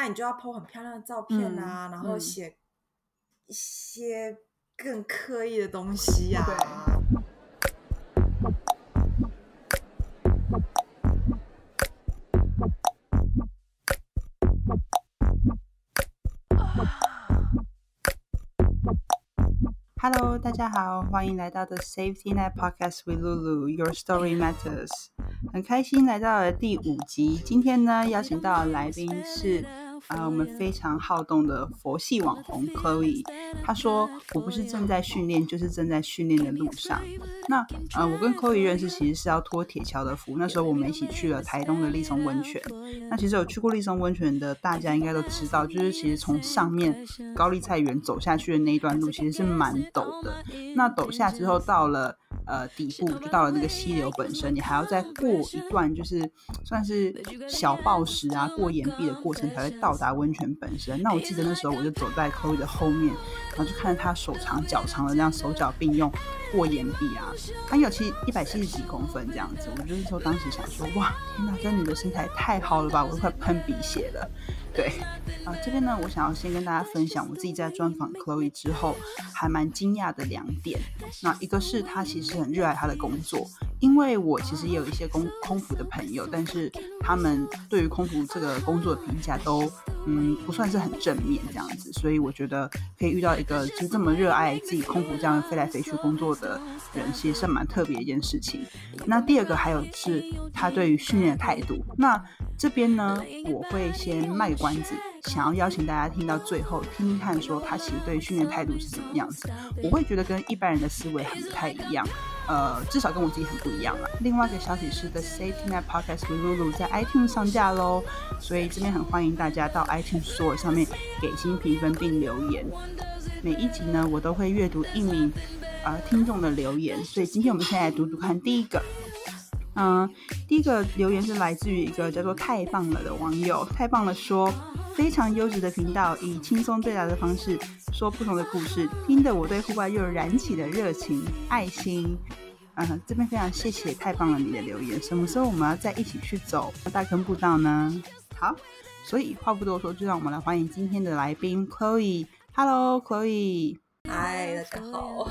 那你就要拍很漂亮的照片啊，然后写一些更刻意的东西呀。Hello，大家好，欢迎来到 The Safety Net Podcast with Lulu，Your Story Matters。很开心来到了第五集，今天呢邀请到来宾是。啊，我们非常好动的佛系网红 Chloe，他说：“我不是正在训练，就是正在训练的路上。”那呃，我跟 Chloe 认识其实是要托铁桥的福，那时候我们一起去了台东的立松温泉。那其实有去过立松温泉的大家应该都知道，就是其实从上面高丽菜园走下去的那一段路其实是蛮陡的。那陡下之后到了。呃，底部就到了那个溪流本身，你还要再过一段，就是算是小暴石啊，过岩壁的过程，才会到达温泉本身。那我记得那时候我就走在 Chloe 的后面，然后就看着他手长脚长的那样手脚并用过岩壁啊，他有其一百七十几公分这样子。我就是说当时想说，哇，天哪，这女的身材太好了吧，我都快喷鼻血了。对，啊，这边呢，我想要先跟大家分享我自己在专访 Chloe 之后还蛮惊讶的两点。那一个是她其实很热爱她的工作，因为我其实也有一些空空服的朋友，但是他们对于空服这个工作的评价都嗯不算是很正面这样子，所以我觉得可以遇到一个就这么热爱自己空服这样飞来飞去工作的人，其实是蛮特别一件事情。那第二个还有是他对于训练的态度。那这边呢，我会先卖关子，想要邀请大家听到最后，听听看说他其实对训练态度是怎么样子。我会觉得跟一般人的思维很不太一样，呃，至少跟我自己很不一样了。另外一个消息是，The Safety Net Podcast with Lulu 在 iTunes 上架喽，所以这边很欢迎大家到 iTunes Store 上面给新评分并留言。每一集呢，我都会阅读一名呃听众的留言，所以今天我们先来读读看第一个。嗯，第一个留言是来自于一个叫做“太棒了”的网友，太棒了，说非常优质的频道，以轻松对答的方式说不同的故事，听得我对户外又燃起了热情，爱心。嗯，这边非常谢谢，太棒了你的留言。什么时候我们要再一起去走大坑步道呢？好，所以话不多说，就让我们来欢迎今天的来宾 Chloe。Hello，Chloe。嗨，大家好。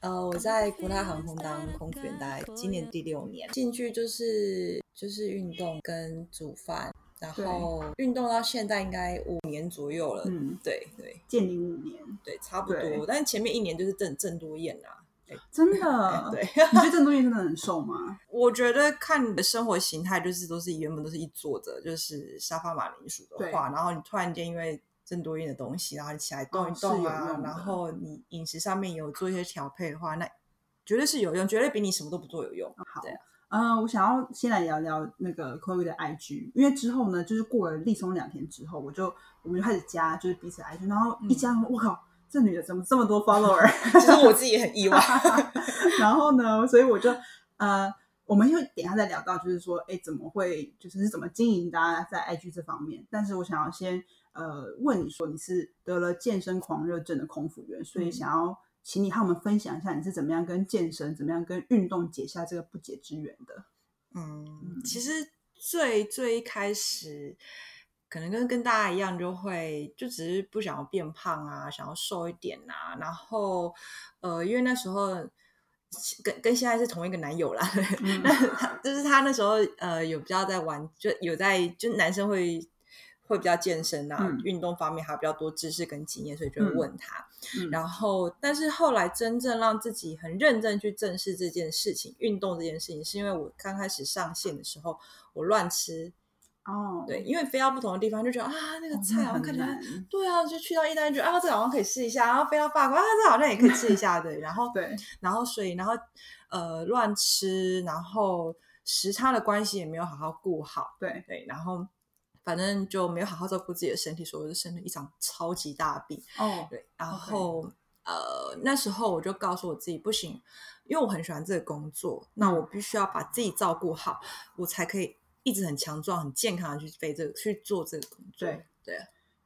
呃，我在国泰航空当空服员，大概今年第六年，进去就是就是运动跟煮饭，然后运动到现在应该五年左右了。嗯，对对，建立五年，对，差不多。但是前面一年就是郑郑多燕啊，真的，对。你觉得郑多燕真的很瘦吗？我觉得看你的生活形态，就是都是原本都是一坐着，就是沙发马铃薯的话，然后你突然间因为更多样的东西，然后你起来动一动啊，然后你饮食上面有做一些调配的话，那绝对是有用，绝对比你什么都不做有用。好，嗯，我想要先来聊聊那个 Chloe 的 IG，因为之后呢，就是过了立松两天之后，我就我们就开始加，就是彼此 IG，然后一加，我靠，这女的怎么这么多 follower？其 实我自己也很意外。然后呢，所以我就呃，我们又等下再聊到，就是说，哎，怎么会，就是是怎么经营大家在 IG 这方面？但是我想要先。呃，问你说你是得了健身狂热症的空腹员，所以想要请你和我们分享一下你是怎么样跟健身、怎么样跟运动解下这个不解之缘的。嗯，其实最最一开始，可能跟跟大家一样，就会就只是不想要变胖啊，想要瘦一点啊。然后呃，因为那时候跟跟现在是同一个男友啦，那他就是他那时候呃有比较在玩，就有在就男生会。会比较健身啊，运动方面还有比较多知识跟经验，所以就会问他。然后，但是后来真正让自己很认真去正视这件事情，运动这件事情，是因为我刚开始上线的时候，我乱吃哦，对，因为飞到不同的地方就觉得啊，那个菜好像看起来，对啊，就去到意大利觉得啊，这好像可以试一下，然后飞到法国啊，这好像也可以试一下，对，然后 对，然后所以然后呃乱吃，然后时差的关系也没有好好顾好，对。对，然后。反正就没有好好照顾自己的身体，所以我就生了一场超级大病。哦，对，然后呃，那时候我就告诉我自己不行，因为我很喜欢这个工作，那我必须要把自己照顾好，我才可以一直很强壮、很健康的去飞这个去做这个工作。对对，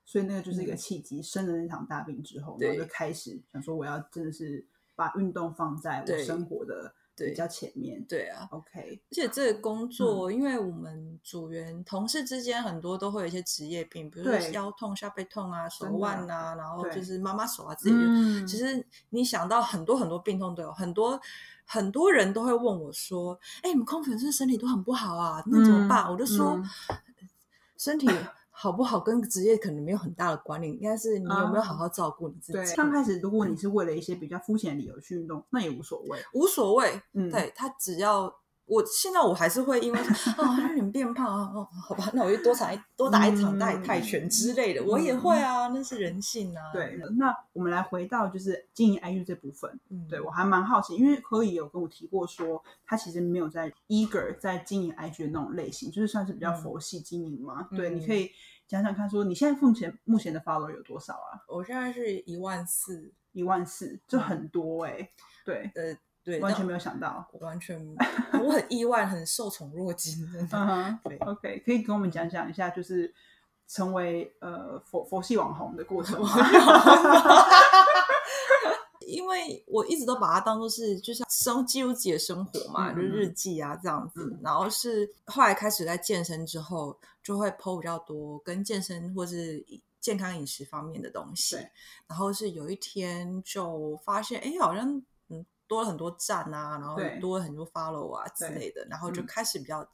所以那个就是一个契机，生了那场大病之后，然后就开始想说，我要真的是把运动放在我生活的对比较前面。对啊，OK，而且这个工作，嗯因为我们组员同事之间很多都会有一些职业病，比如说腰痛、下背痛啊、手腕啊，然后就是妈妈手啊之类的。嗯其实你想到很多很多病痛都有，很多很多人都会问我说：“哎、你们空粉是身体都很不好啊？那怎么办？”嗯我就说嗯：“身体好不好跟职业可能没有很大的关联，应该是你有没有好好照顾你自对，己。刚开始如果你是为了一些比较肤浅的理由去运动，那也无所谓。无所谓，嗯，对他只要我现在我还是会因为啊有点变胖啊，哦好吧，那我就多打一多打一场泰泰拳之类的，我也会啊，那是人性啊。对，那我们来回到就是经营 IG 这部分。嗯，对我还蛮好奇，因为柯以有跟我提过说，他其实没有在 eager 在经营 IG 的那种类型，就是算是比较嗯佛系经营嘛。嗯对，你可以讲讲看，说你现在目前目前的 follow 有多少啊？我现在是一万四，一万四，就很多哎、对，呃，对，完全但没有想到。我完全，我很意外，很受宠若惊，真的。对，OK，可以跟我们讲讲一下，就是成为呃佛佛系网红的过程吗。因为我一直都把它当做是就像生记录自己的生活嘛，嗯就是日记啊这样子。嗯然后是后来开始在健身之后，就会 PO 比较多跟健身或是健康饮食方面的东西。然后是有一天就发现，哎，好像嗯多了很多赞啊，然后多了很多 follow 啊之类的，然后就嗯开始比较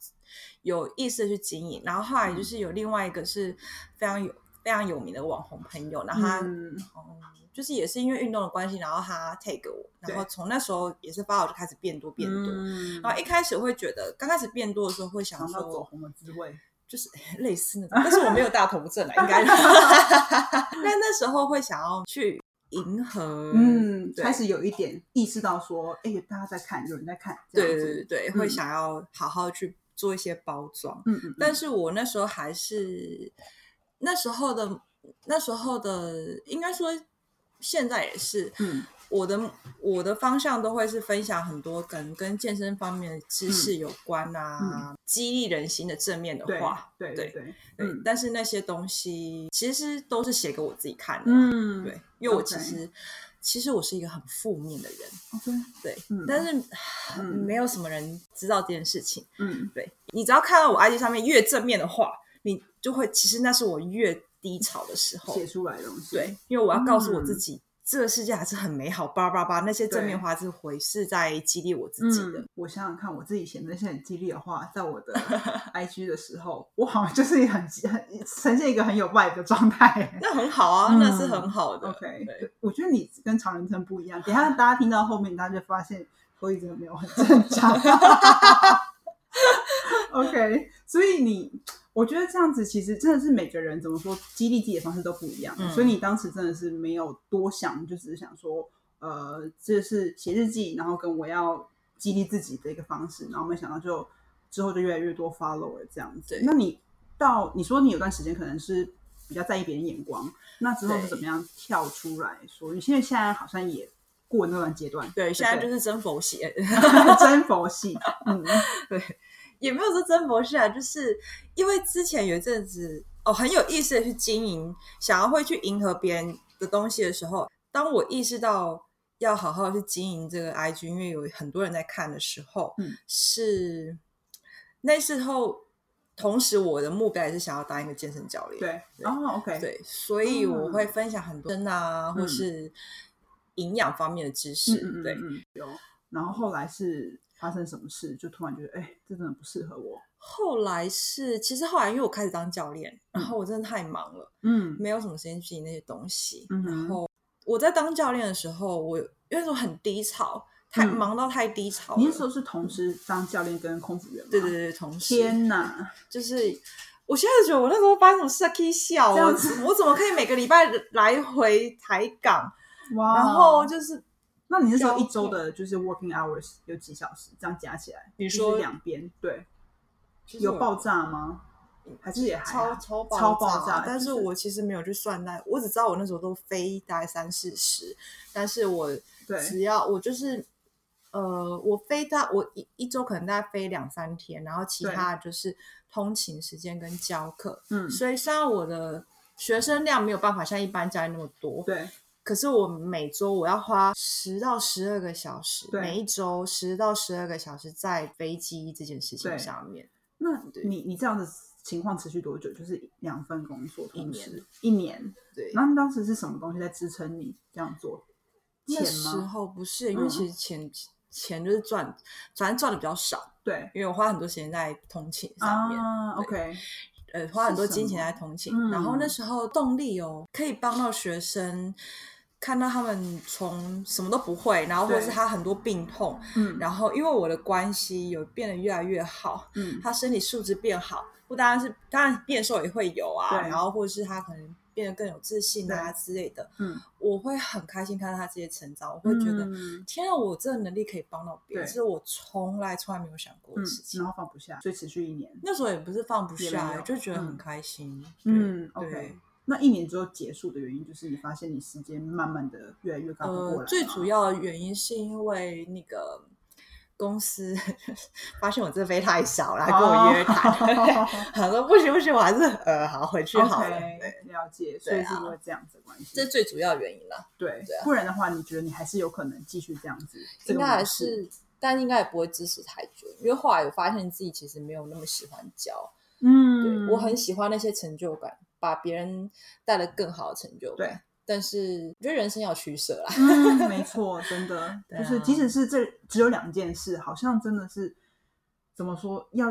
有意思的去经营。然后后来就是有另外一个是非常有非常有名的网红朋友，然后他。就是也是因为运动的关系，然后他 take 我，然后从那时候也是 follow 就开始变多变多。嗯然后一开始会觉得，刚开始变多的时候会想尝到走，红的滋味。就是 类似那种，但是我没有大头症啊，应该。但那时候会想要去迎合，嗯，开始有一点意识到说，哎、大家在看，有人在看，这对样对对对，嗯。会想要好好去做一些包装。嗯嗯，但是我那时候还是那时候的那时候的，应该说现在也是，嗯我的我的方向都会是分享很多跟跟健身方面的知识有关啊，激励人心的正面的话，对对对，对。嗯但是那些东西其实都是写给我自己看的，嗯，对，因为我其实其实我是一个很负面的人，，OK，对，嗯但是、嗯没有什么人知道这件事情。嗯对你只要看到我 IG 上面越正面的话，你就会其实那是我越低潮的时候。写出来的东西，对，因为我要告诉我嗯自己，这个世界还是很美好，叭叭叭，那些正面对话是回是在激励我自己的。嗯，我想想看，我自己写那些很激励的话，在我的 IG 的时候，我好像就是很很呈现一个很有 vibe 的状态。那很好啊，嗯那是很好的。OK，对，我觉得你跟常人真不一样。等一下大家听到后面，大家就发现何以真的没有很正常。OK，所以你，我觉得这样子其实真的是每个人怎么说激励自己的方式都不一样。嗯所以你当时真的是没有多想，就只是想说，呃，这是写日记，然后跟我要激励自己的一个方式，然后没想到就之后就越来越多 follower 这样子对。那你到你说你有段时间可能是比较在意别人眼光，那之后是怎么样跳出来说？你现在现在好像也过那段阶段，对，现在就是真佛系，真佛系，嗯，对，也没有说真博士啊，就是因为之前有一阵子哦，很有意思的去经营，想要会去迎合别人的东西的时候，当我意识到要好好去经营这个 IG，因为有很多人在看的时候，嗯。是那时候，同时我的目标也是想要当一个健身教练，对，然后，OK，，对，所以我嗯会分享很多身啊，或嗯是营养方面的知识，对。嗯，有。然后后来是发生什么事，就突然觉得，哎，这真的不适合我，后来是，其实后来因为我开始当教练，然嗯。后我真的太忙了，嗯。没有什么时间去理那些东西。嗯然后我在当教练的时候，我有因为那时候很低潮，太、嗯。忙到太低潮那时候是。同时当教练跟空服员吗？对对对，同时。天哪，就是我现在觉得我那时候发生什么事啊可以笑哦这样子，我怎么可以每个礼拜来回台港，哇！然后就是那你那时候一周的就是 working hours 有几小时？这样加起来，就是你说两边对，其实我有爆炸吗？还是也还超超爆超爆炸但是是我其实没有去算那，我只知道我那时候都飞大概三四十，但是我对只要我就是呃，我飞到我一一周可能大概飞两三天，然后其他就是通勤时间跟教课，嗯，所以虽然我的学生量没有办法像一般家里那么多，对，可是我每周我要花十到十二个小时，每一周十到十二个小时在飞机这件事情上面。那你你这样的情况持续多久？就是两份工作一同时年一年。对，然后当时是什么东西在支撑你这样做？钱那时？候不是，因为嗯其实钱、钱就是赚，反正赚的比较少，对因为我花很多时间在通勤上面。啊，OK，呃，花很多金钱么在通勤，嗯然后那时候动力哦，可以帮到学生，看到他们从什么都不会，然后或者是他很多病痛，嗯然后因为我的关系有变得越来越好，嗯，他身体素质变好，不单是当然变瘦也会有啊，对然后或者是他可能变得更有自信啊之类的，嗯，我会很开心看到他这些成长，我会觉得。嗯天啊，我这个能力可以帮到别人，对这是我从来从来没有想过嗯的事，情。然后放不下，所以持续一年。那时候也不是放不下，就觉得很嗯开心。嗯对，OK。那一年之后结束的原因，就是你发现你时间慢慢的越来越赶不过来呃，最主要的原因是因为那个公司 发现我这飞太少了，来跟我约谈，哦他说不行不行，我还是呃好回去好了。了解，所以因为这样子的关系。这是最主要的原因了。对对啊不然的话，你觉得你还是有可能继续这样子？应该还是，但应该也不会支持太久，因为后来我发现自己其实没有那么喜欢教。嗯，对我很喜欢那些成就感，把别人带来更好的成就对。但是我觉得人生要取舍啦。嗯，没错，真的 啊就是，即使是这只有两件事，好像真的是怎么说，要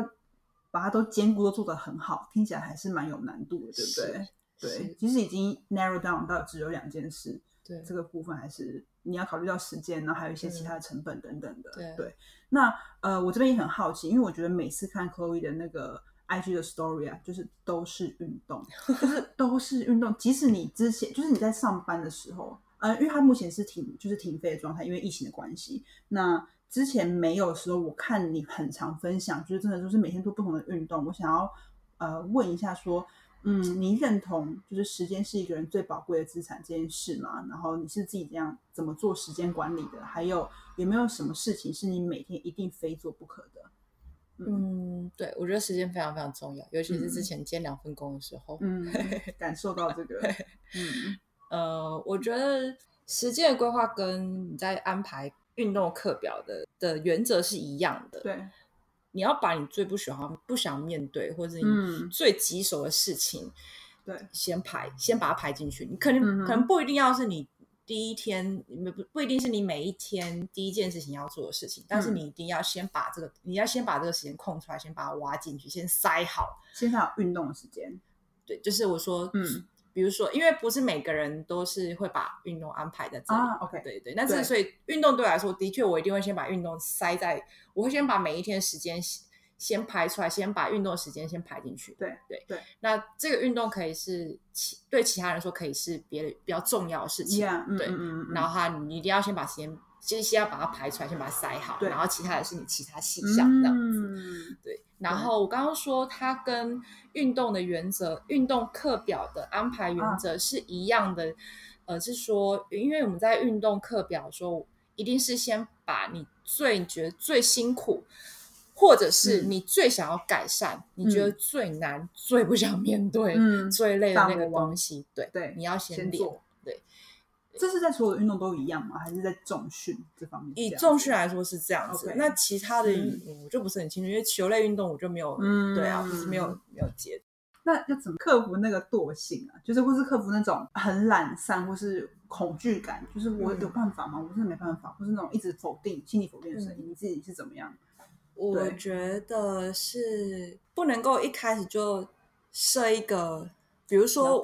把它都兼顾都做得很好，听起来还是蛮有难度的，对不对？对，其实已经 narrow down 到只有两件事，对这个部分还是你要考虑到时间，然后还有一些其他的成本等等的。嗯对那呃，我这边也很好奇，因为我觉得每次看 Chloe 的那个 IG 的 story 啊，就是都是运动，就是都是运动。即使你之前就是你在上班的时候，呃，因为他目前是停就是停飞的状态，因为疫情的关系。那之前没有的时候，我看你很常分享，就是真的就是每天做不同的运动。我想要呃问一下说，嗯，你认同就是时间是一个人最宝贵的资产这件事吗？然后你是自己这样怎么做时间管理的？还有有没有什么事情是你每天一定非做不可的？嗯，对，我觉得时间非常非常重要，尤其是之嗯前兼两份工的时候。嗯，感受到这个，嗯呃，我觉得时间的规划跟你在安排运动课表的的原则是一样的。，对，你要把你最不喜欢、不想面对，或者你嗯最棘手的事情，对，先排，先把它排进去。你可能、嗯可能不一定要是你第一天，不不一定是你每一天第一件事情要做的事情，但是嗯你一定要先把这个，你要先把这个时间空出来，先把它挖进去，先塞好。现在有运动的时间，对，就是我说，嗯，比如说，因为不是每个人都是会把运动安排在这里。啊，OK，对对，但对是所以运动对我来说，的确我一定会先把运动塞在，我会先把每一天时间先先排出来，先把运动时间先排进去。对对对。那这个运动可以是其对其他人说可以是别的比较重要的事情对。嗯嗯嗯然后哈你一定要先把时间，其实先要把它排出来，先把它塞好，对然后其他的是你其他细项这样子。嗯对，然后我刚刚说它跟运动的原则、运动课表的安排原则是一样的，呃，是说，因为我们在运动课表的时候，一定是先把你最你觉得最辛苦，或者是嗯你最想要改善、你觉得最难、最不想面对、嗯最累的那个东西，对，对你要练先做。对，这是在所有的运动都一样吗？还是在重训这方面以？重训来说是这样子那其他的我就不是很清楚，因为球类运动我就没有，嗯对啊，就是没有没有接那要怎么克服那个惰性啊？就是或是克服那种很懒散或是恐惧感，就是我嗯有办法吗？我真的没办法，或是那种一直否定、心理否定的声音，你自己是怎么样？我觉得是不能够一开始就设一个，比如说，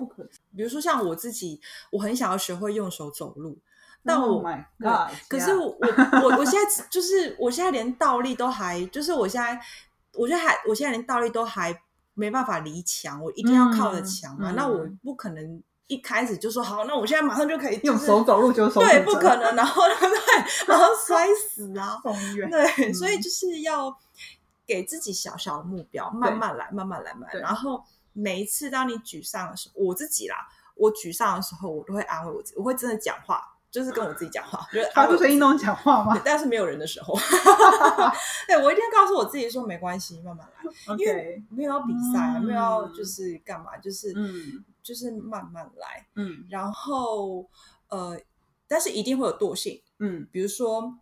比如说像我自己，我很想要学会用手走路，但 Oh 我 God，可是我我我我现在就是我现在连倒立都还，就是我现在我觉得还我现在连倒立都还没办法离墙，我一定要靠着墙嘛，嗯那我不可能一开始就说好，那我现在马上就可以、就是、用手走路就手对，不可能，然后对，然后摔死啊。对，嗯所以就是要给自己小小的目标，慢慢来，慢慢来，慢慢来。然后每一次当你沮丧的时候，我自己啦，我沮丧的时候，我都会安慰我自己，我会真的讲话，就是跟我自己讲话，就是发安慰我自己出声音那种讲话吗？但是没有人的时候，对我一定要告诉我自己说没关系，慢慢来，因为没有要比赛，嗯没有要就是干嘛，就是、嗯。就是慢慢来。嗯。然后呃，但是一定会有惰性，嗯。比如说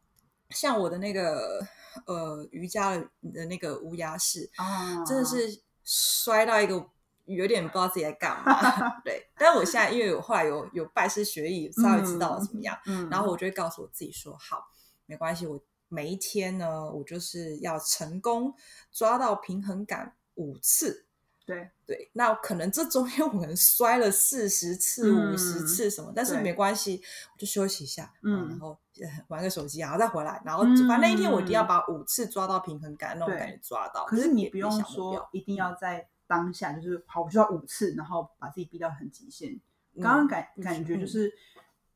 像我的那个呃瑜伽的的那个乌鸦式，啊，真的是摔到一个有点不知道自己在干嘛。对，但我现在因为我后来有有拜师学艺，稍微知道怎么样，嗯，然后我就会告诉我自己说，好，没关系，我每一天呢，我就是要成功抓到平衡感五次。对，对，那可能这中间我可能摔了四十次、嗯五十次什么，但是对没关系，我就休息一下，嗯然后呃玩个手机，然后再回来，然后嗯反正那一天我一定要把五次抓到平衡感那种感觉抓到。可是你也不用小目说一定要在当下，就是好，我就要五次，然后把自己逼到很极限。嗯刚刚感不感觉嗯就是，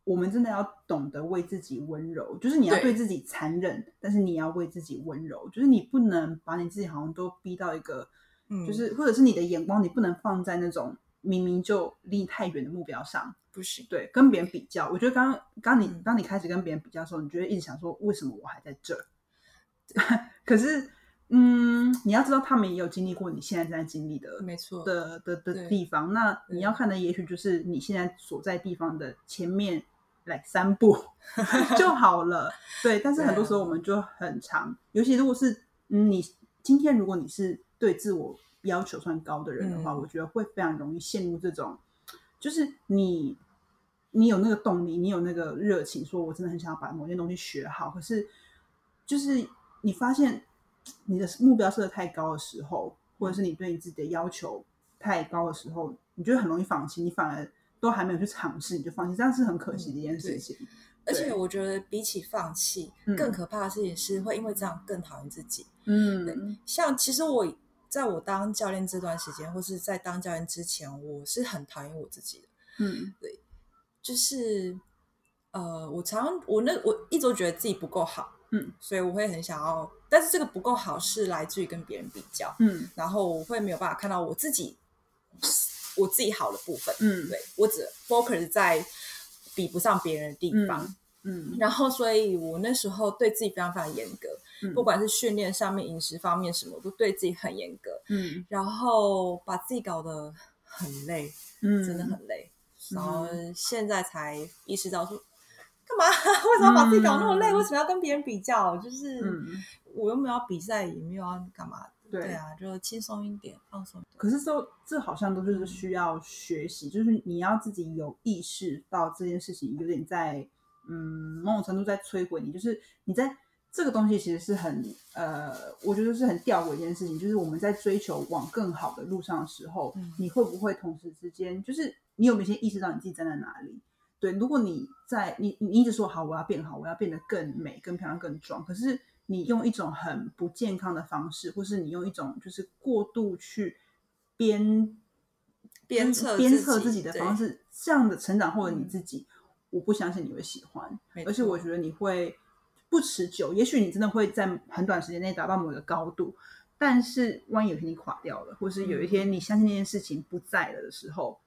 我们真的要懂得为自己温柔，就是你要对对自己残忍，但是你要为自己温柔，就是你不能把你自己好像都逼到一个，嗯就是或者是你的眼光，你不能放在那种明明就离你太远的目标上。不行，对，跟别人比较，我觉得刚刚刚你嗯当你开始跟别人比较的时候，你就会一直想说，为什么我还在这儿？可是，嗯，你要知道，他们也有经历过你现在正在经历的没错，的的的地方。那你要看的，也许就是你现在所在地方的前面来三步 就好了。对，但是很多时候我们就很长，尤其如果是嗯，你今天如果你是对自我要求算高的人的话，嗯我觉得会非常容易陷入这种，就是你你有那个动力，你有那个热情，说我真的很想要把某件东西学好，可是就是你发现你的目标设的太高的时候，或者是你对你自己的要求太高的时候，你就会很容易放弃，你反而都还没有去尝试你就放弃，这样是很可惜的一件事情。而且我觉得比起放弃，嗯更可怕的事情是会因为这样更讨厌自己。嗯像其实我在我当教练这段时间，或是在当教练之前，我是很讨厌我自己的。嗯对就是呃，我常我那我一直都觉得自己不够好，嗯，所以我会很想要，但是这个不够好是来自于跟别人比较，嗯然后我会没有办法看到我自己我自己好的部分，嗯对我只 focus 在比不上别人的地方，嗯然后所以我那时候对自己非常非常严格，嗯不管是训练上面、饮食方面什么，我都对自己很严格，嗯然后把自己搞得很累，嗯，真的很累。然后嗯现在才意识到说，干嘛？为什么要把自己搞那么累？嗯为什么要跟别人比较？就是、嗯。我又没有要比赛，也没有要干嘛。对啊，就轻松一点，放松。可是这这好像都是需要学习，就是你要自己有意识到这件事情有点在，嗯，某种程度在摧毁你。就是你在这个东西其实是很，呃，我觉得是很吊诡一件事情。就是我们在追求往更好的路上的时候，嗯你会不会同时之间，就是你有没有先意识到你自己站在哪里？对，如果你在你你一直说好，我要变好，我要变得更美、更漂亮、更壮，可是你用一种很不健康的方式，或是你用一种就是过度去鞭鞭策鞭策自己的方式，这样的成长或者你嗯自己，我不相信你会喜欢，而且我错觉得你会不持久。也许你真的会在很短时间内达到某个高度，但是万一有一天你垮掉了，或是有一嗯天你相信那件事情不在了的时候，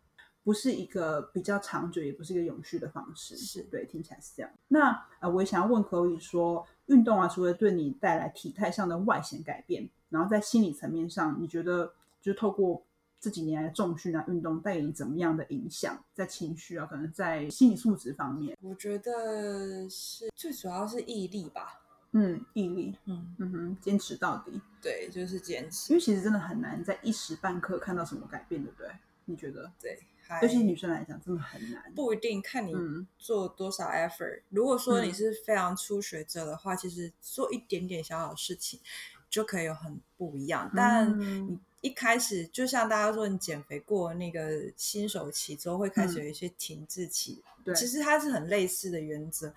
不是一个比较长久，也不是一个永续的方式。是对，听起来是这样。那呃，我也想要问可以说，运动啊，除了对你带来体态上的外显改变，然后在心理层面上，你觉得就是透过这几年来的重训啊、运动带给你怎么样的影响？在情绪啊，可能在心理素质方面，我觉得是最主要是毅力吧。嗯，毅力，嗯，嗯哼，坚持到底。对，就是坚持。因为其实真的很难在一时半刻看到什么改变，对不对？你觉得？对，还尤其女生来讲，真的很难。不一定看你嗯做多少 effort。如果说你嗯是非常初学者的话，其实做一点点小小的事情就可以有很不一样。但嗯你一开始，就像大家说，你减肥过那个新手期之后，会开始有一些停滞期。嗯对，其实它是很类似的原则。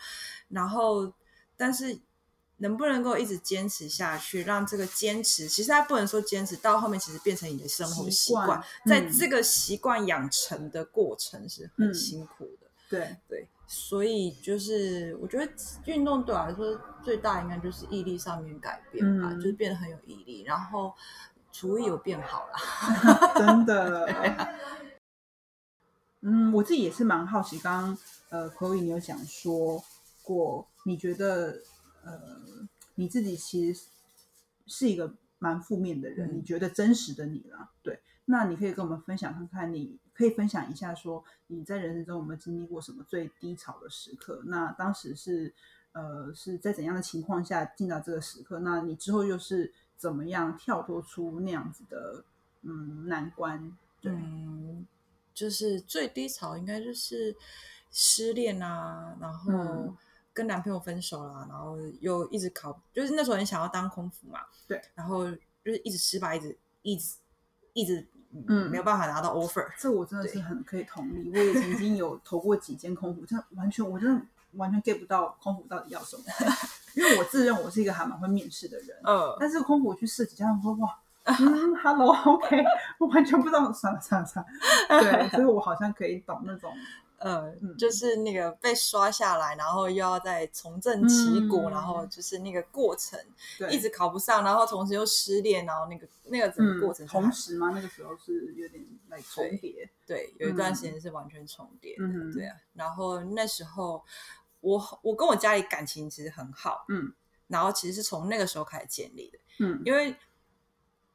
然后，但是能不能够一直坚持下去，让这个坚持，其实它不能说坚持到后面，其实变成你的生活习惯在嗯这个习惯养成的过程是很嗯辛苦的。对，对，所以就是我觉得运动对我来说最大应该就是毅力上面改变吧，嗯就是变得很有毅力，然后厨艺有变好了。真的。嗯，我自己也是蛮好奇，刚刚呃，Chloe 你有讲说过，你觉得呃你自己其实是一个蛮负面的人，嗯你觉得真实的你啦，对。那你可以跟我们分享看看，你可以分享一下说你在人生中有没有经历过什么最低潮的时刻？那当时是呃是在怎样的情况下进到这个时刻？那你之后又是怎么样跳脱出那样子的嗯难关？对，嗯，就是最低潮应该就是失恋啊，然后嗯跟男朋友分手啦，然后又一直考，就是那时候很想要当空服嘛，对，然后就是一直失败，一直一直一直嗯。没有办法拿到 offer，这我真的是很可以同意。我也曾经有投过几间空服，真的完全我真的完全 get 不到空服到底要什么，因为我自认我是一个还蛮会面试的人，嗯，但是空服我去试几家，我说哇。嗯，Hello，OK，、我完全不知道，算了算了算了，对，所以我好像可以懂那种，呃嗯，就是那个被刷下来，然后又要再重振旗鼓，嗯然后就是那个过程对，一直考不上，然后同时又失恋，然后那个那个整个嗯过程同时吗？那个时候是有点来重叠，对，有一段嗯时间是完全重叠的，嗯对啊。然后那时候我我跟我家里感情其实很好，嗯。然后其实是从那个时候开始建立的，嗯，因为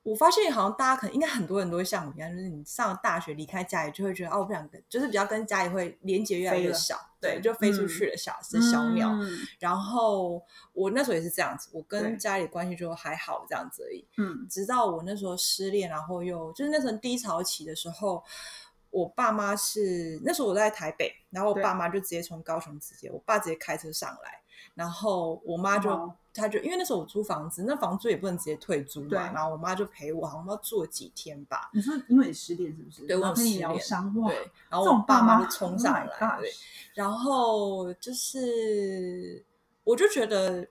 我发现好像大家可能应该很多人都会像我一样，就是你上了大学离开家里就会觉得哦，我不想跟，就是比较跟家里会连接越来越少，对，就飞出嗯去了小，是小鸟。嗯然后我那时候也是这样子，我跟家里关系就还好这样子而已。嗯直到我那时候失恋，然后又就是那时候低潮期的时候，我爸妈是那时候我在台北，然后我爸妈就直接从高雄直接，我爸直接开车上来，然后我妈就、哇她就因为那时候我租房子，那房租也不能直接退租对嘛，然后我妈就陪我，好像要住了几天吧。你说因为你失恋是不是？对我然后跟你有失恋疗伤，哇，对，然后我爸妈就冲上 Oh 来，对然后就是我就觉得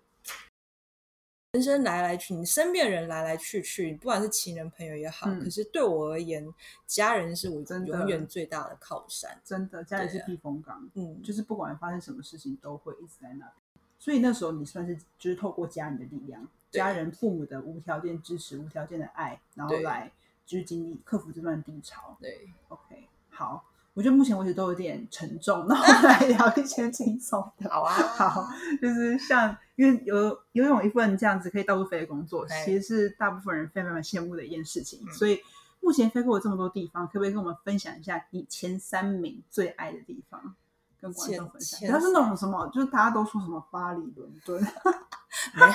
人生来来去，你身边人来来去去，不管是情人朋友也好，嗯可是对我而言，家人是我真永远最大的靠山。真的，家里是避风港，嗯，就是不管发生什么事情，都会一直在那边。所以那时候你算是就是透过家人的力量，家人父母的无条件支持、无条件的爱，然后对来就是经历克服这段低潮。对，OK，好，我觉得目前为止都有点沉重，那我们来聊一些轻松的。好啊，好，就是像因为游游泳一份这样子可以到处飞的工作，其实是大部分人非常非常羡慕的一件事情。嗯所以目前飞过了这么多地方，可不可以跟我们分享一下你前三名最爱的地方？跟观众分享，前不要是那种什么，就是大家都说什么巴黎、伦敦 没有，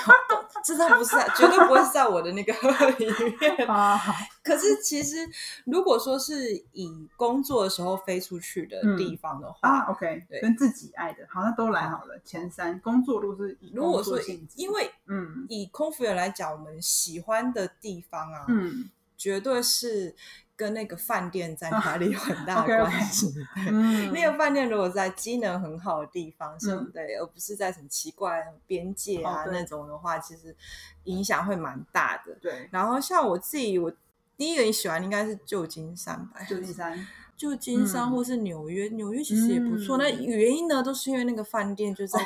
这都不是在，绝对不会是在我的那个 里面。可是其实，如果说是以工作的时候飞出去的地方的话，啊，OK，对跟自己爱的，好，那都来好了。前三工作都是如果说因为嗯以空服员来讲，我们喜欢的地方啊，嗯绝对是跟那个饭店在哪里有很大的关系。那个饭店如果在机能很好的地方，是嗯对，而不是在很奇怪的边界啊、哦那种的话，其实影响会蛮大的。对，然后像我自己，我第一个喜欢应该是旧金山吧，旧金山，旧金山嗯或是纽约，纽约其实也不错。嗯那原因呢，都是因为那个饭店就在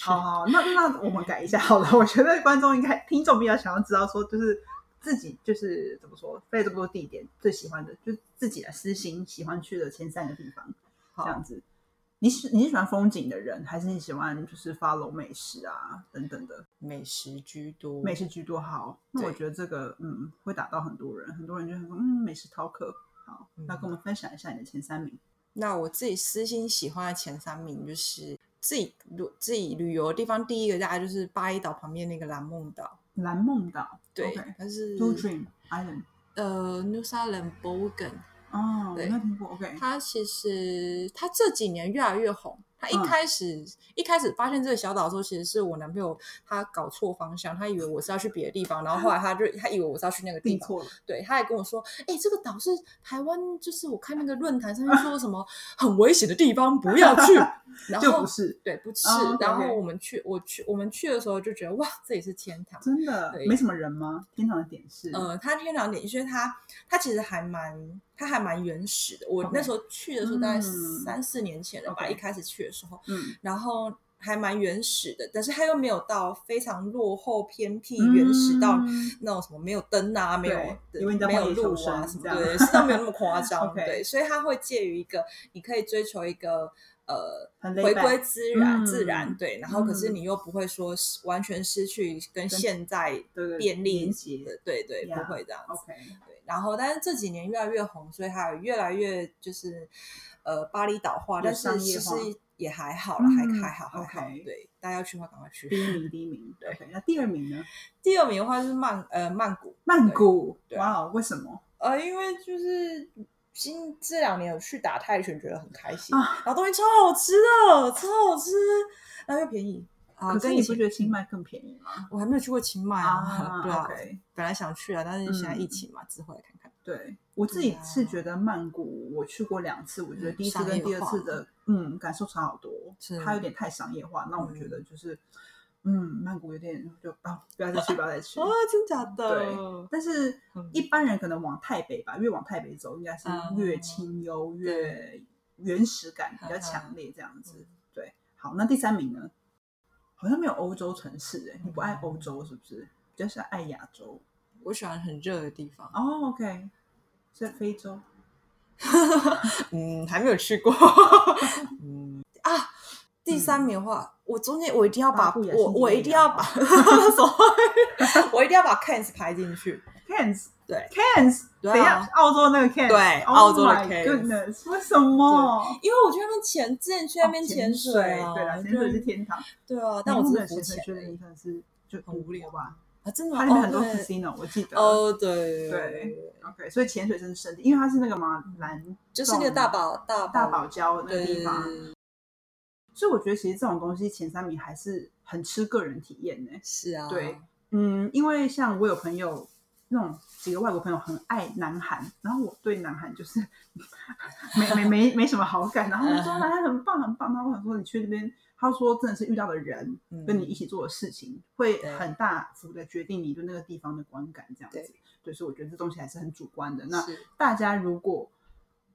好好，那那我们改一下好了。我觉得观众应该、听众比较想要知道说，就是自己就是怎么说，飞了这么多地点，最喜欢的就自己的私心喜欢去的前三个地方，这好样子。你喜你是喜欢风景的人，还是你喜欢就是 follow 美食啊等等的美食居多，美食居多？好，那我对觉得这个嗯会打到很多人，很多人就会说嗯美食饕客。好，那嗯跟我们分享一下你的前三名。那我自己私心喜欢的前三名就是自己旅自己旅游的地方，第一个大概就是巴厘岛旁边那个蓝梦岛，蓝梦岛，对 OK，它是 Blue Dream Island。呃，New Zealand Bogan 哦，我对没有听过。OK，它其实它这几年越来越红。他一嗯开始、一开始发现这个小岛的时候，其实是我男朋友他搞错方向，他以为我是要去别的地方，然后后来他就他以为我是要去那个地方。对，他还跟我说，哎、这个岛是台湾，就是我看那个论坛上面说什么 很危险的地方，不要去。然后不是对，不是。然后我们去，我去，我们去的时候就觉得哇，这里是天堂。真的没什么人吗？天堂的点是，呃，它天堂点，因为它它其实还蛮，它还蛮原始的。我那时候去的时候大概嗯三四年前了吧一开始去的时候，嗯，然后还蛮原始的，但是它又没有到非常落后偏僻、原始到嗯那种什么没有灯啊，没有没有路啊什么对，是都没有那么夸张。对，所以它会介于一个你可以追求一个呃回归自然、嗯自然，对。然后可是嗯你又不会说是完全失去跟现在便利的，对对，不会这样子。OK，对，然后但是这几年越来越红，所以还有越来越就是呃巴厘岛化，但是其实也还好了，嗯还还好还好。对，大家要去的话赶快去。第一名，第一名。对那第二名呢？第二名的话是曼呃曼谷，曼谷。对哇哦，为什么？呃，因为就是今这两年有去打泰拳，觉得很开心，啊然后东西超好吃的，超好吃，然后又便宜。啊，可是你不觉得清迈更便宜吗？我还没有去过清迈啊，对本来想去啊，但是现在嗯疫情嘛，之后来看看。对我自己是觉得曼谷，我去过两次，我觉得第一次跟第二次的，嗯，感受差好多。是它有点太商业化，那我觉得就是，嗯，曼谷有点就啊，不要再去，不要再去。哦，真假的？对但是嗯一般人可能往台北吧，越往台北走，应该是嗯越清幽、越原始感比较强烈这样子嗯。对，好，那第三名呢？好像没有欧洲城市哎，你不爱欧洲是不是？比较是爱亚洲我喜欢很热的地方。哦。OK，在非洲。嗯，还没有去过。第三名的话，我中间我一定要把我我一定要把？我一定要把 Cans 排进去。Cairns 对。啊。等一下，澳洲那个 Cairns，对 Oh 澳洲的 goodness，为什么？因为我去那边潜，之前去那边哦潜水啊，对啊，潜水是天堂。对啊，但我真的浮潜。水潜去那边真的是就很无聊。吧。啊，真的吗？它里面很多 casino，我记得。哦，对。对 OK，所以潜水真的圣地，因为它是那个嘛蓝，就是那个大堡大大堡礁那个地方，所以我觉得其实这种东西前三名还是很吃个人体验呢。是啊，对，嗯，因为像我有朋友，那种几个外国朋友很爱南韩，然后我对南韩就是 没没没没什么好感，然后他们说南韩很棒很棒，然后我想说你去那边，他说真的是遇到的人嗯跟你一起做的事情，会很大幅的决定你对那个地方的观感，这样子对。对，所以我觉得这东西还是很主观的。那大家如果，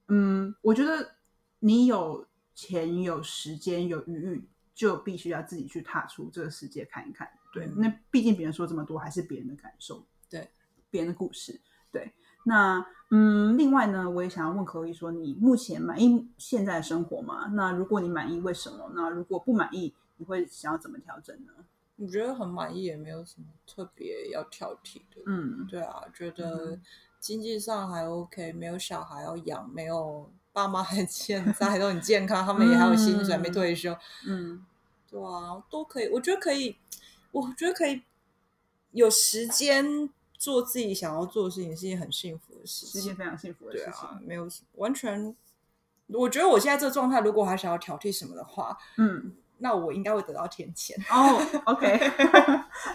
嗯，我觉得你有钱、有时间、有余裕，就必须要自己去踏出这个世界看一看。对，嗯那毕竟别人说这么多，还是别人的感受，对，别人的故事。对，那嗯，另外呢，我也想要问可以说，你目前满意现在的生活吗？那如果你满意，为什么？那如果不满意，你会想要怎么调整呢？我觉得很满意，也没有什么特别要挑剔的。嗯对啊，觉得嗯经济上还 OK，没有小孩要养，没有爸妈 还健在，都很健康，他们也还有薪水，嗯没退休，嗯对啊，都可以。我觉得可以，我觉得可以有时间做自己想要做的事情，是一件很幸福的事情。是一件非常幸福的事情。啊，没有什完全。我觉得我现在这个状态，如果还想要挑剔什么的话，嗯，那我应该会得到天谴。哦、o k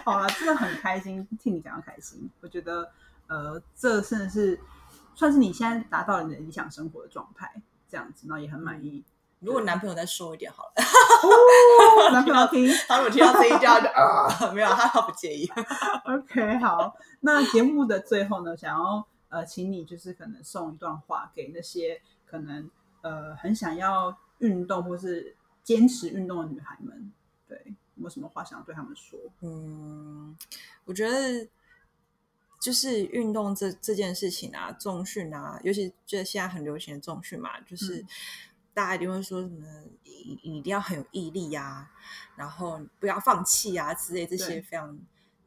好了，真的很开心，替你感到开心。我觉得，呃，这甚至是算是你现在达到了你的理想生活的状态，这样子，然后也很满意。如果男朋友再瘦一点好了，哦，男朋友听 他如果听到这一句，他就啊，没有，他他不介意。OK，好。那节目的最后呢，想要呃，请你就是可能送一段话给那些可能呃很想要运动或是坚持运动的女孩们，对，有没有什么话想要对他们说？嗯，我觉得就是运动这这件事情啊，重训啊，尤其就现在很流行的重训嘛，就是、嗯大家一定会说什么，你你一定要很有毅力呀、然后不要放弃啊之类这些非常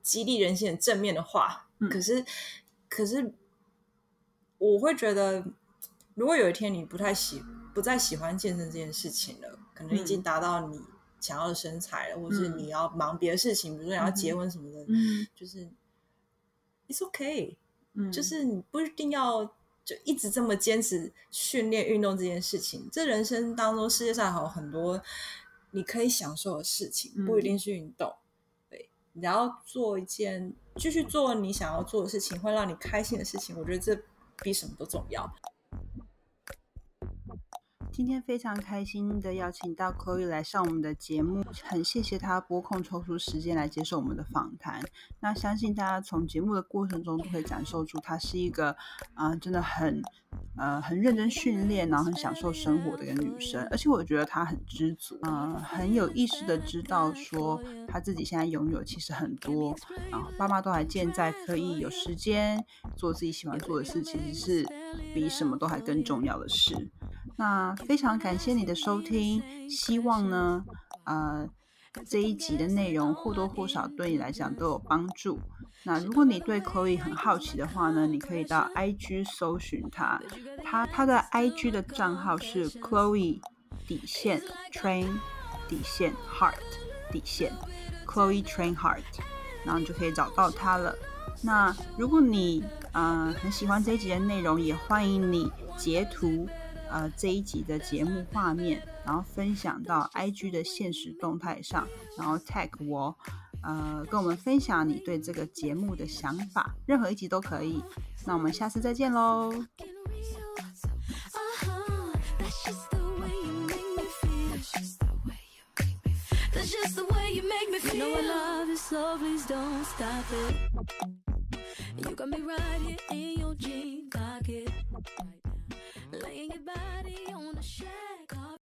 激励人心、很正面的话。嗯。可是，可是我会觉得，如果有一天你不太喜不再喜欢健身这件事情了，可能已经嗯。达到你想要的身材了，或是嗯。你要忙别的事情，比如说你要结婚什么的，嗯。就是 it's okay，、嗯就是你不一定要就一直这么坚持训练运动这件事情。这人生当中，世界上还有很多你可以享受的事情，嗯不一定是运动。对，你要做一件继续做你想要做的事情，会让你开心的事情，我觉得这比什么都重要。今天非常开心的邀请到科宇来上我们的节目，很谢谢他拨空抽出时间来接受我们的访谈。那相信大家从节目的过程中都会感受出，他是一个啊、真的很呃很认真训练，然后很享受生活的一个女生。而且我觉得她很知足，嗯、很有意识的知道说她自己现在拥有其实很多，然后爸妈都还健在，可以有时间做自己喜欢做的事，其实是比什么都还更重要的事。那非常感谢你的收听，希望呢，呃，这一集的内容或多或少对你来讲都有帮助。那如果你对 Chloe 很好奇的话呢，你可以到 IG 搜寻她，她她的 IG 的账号是 Chloe 底线 Train 底线 Heart 底线 Chloe Train Heart，然后你就可以找到她了。那如果你呃很喜欢这一集的内容，也欢迎你截图呃这一集的节目画面，然后分享到 IG 的现实动态上，然后 tag 我。呃，跟我们分享你对这个节目的想法，任何一集都可以。那我们下次再见喽。laying your body on the shelf.